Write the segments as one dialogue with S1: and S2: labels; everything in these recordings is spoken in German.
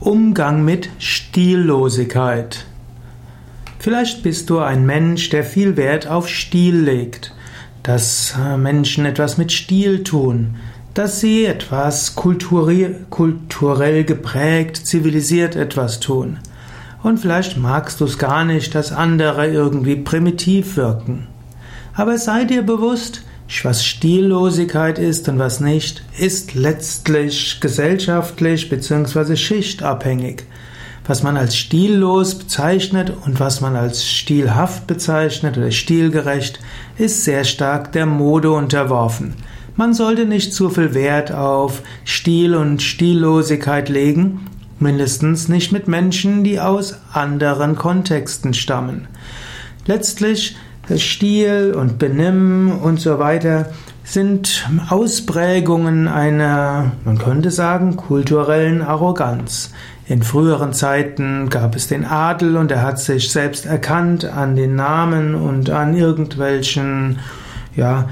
S1: Umgang mit Stillosigkeit. Vielleicht bist du ein Mensch, der viel Wert auf Stil legt, dass äh, Menschen etwas mit Stil tun, dass sie etwas kulturell geprägt, zivilisiert etwas tun. Und vielleicht magst du es gar nicht, dass andere irgendwie primitiv wirken. Aber sei dir bewusst, was Stillosigkeit ist und was nicht, ist letztlich gesellschaftlich bzw. schichtabhängig. Was man als stillos bezeichnet und was man als stilhaft bezeichnet oder stilgerecht, ist sehr stark der Mode unterworfen. Man sollte nicht zu viel Wert auf Stil und Stillosigkeit legen, mindestens nicht mit Menschen, die aus anderen Kontexten stammen. Letztlich Stil und Benimm und so weiter sind Ausprägungen einer, man könnte sagen, kulturellen Arroganz. In früheren Zeiten gab es den Adel und er hat sich selbst erkannt an den Namen und an irgendwelchen, ja,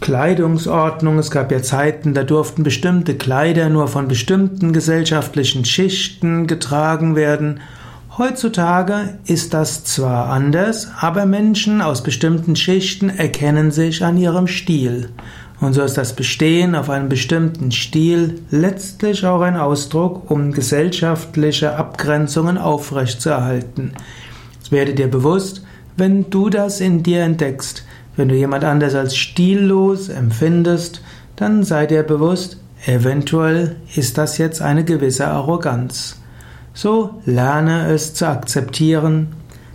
S1: Kleidungsordnung. Es gab ja Zeiten, da durften bestimmte Kleider nur von bestimmten gesellschaftlichen Schichten getragen werden. Heutzutage ist das zwar anders, aber Menschen aus bestimmten Schichten erkennen sich an ihrem Stil. Und so ist das Bestehen auf einem bestimmten Stil letztlich auch ein Ausdruck, um gesellschaftliche Abgrenzungen aufrechtzuerhalten. Es werde dir bewusst, wenn du das in dir entdeckst, wenn du jemand anders als stillos empfindest, dann sei dir bewusst, eventuell ist das jetzt eine gewisse Arroganz. So lerne es zu akzeptieren,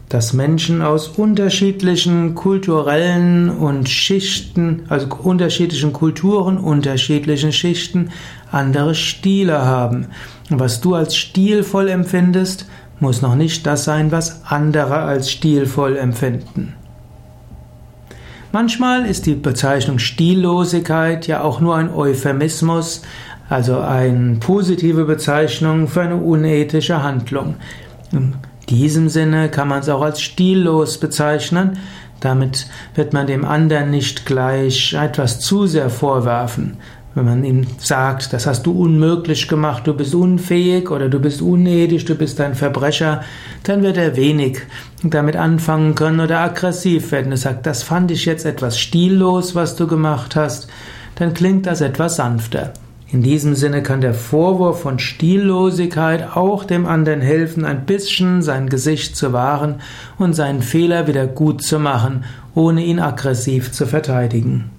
S1: dass Menschen aus unterschiedlichen kulturellen und Schichten, also unterschiedlichen Kulturen, unterschiedlichen Schichten, andere Stile haben. Und was du als stilvoll empfindest, muss noch nicht das sein, was andere als stilvoll empfinden. Manchmal ist die Bezeichnung Stillosigkeit ja auch nur ein Euphemismus, also eine positive Bezeichnung für eine unethische Handlung. In diesem Sinne kann man es auch als stillos bezeichnen. Damit wird man dem anderen nicht gleich etwas zu sehr vorwerfen. Wenn man ihm sagt, das hast du unmöglich gemacht, du bist unfähig oder du bist unethisch, du bist ein Verbrecher, dann wird er wenig damit anfangen können oder aggressiv werden. Er sagt, das fand ich jetzt etwas stillos, was du gemacht hast, dann klingt das etwas sanfter. In diesem Sinne kann der Vorwurf von Stillosigkeit auch dem anderen helfen, ein bisschen sein Gesicht zu wahren und seinen Fehler wieder gut zu machen, ohne ihn aggressiv zu verteidigen.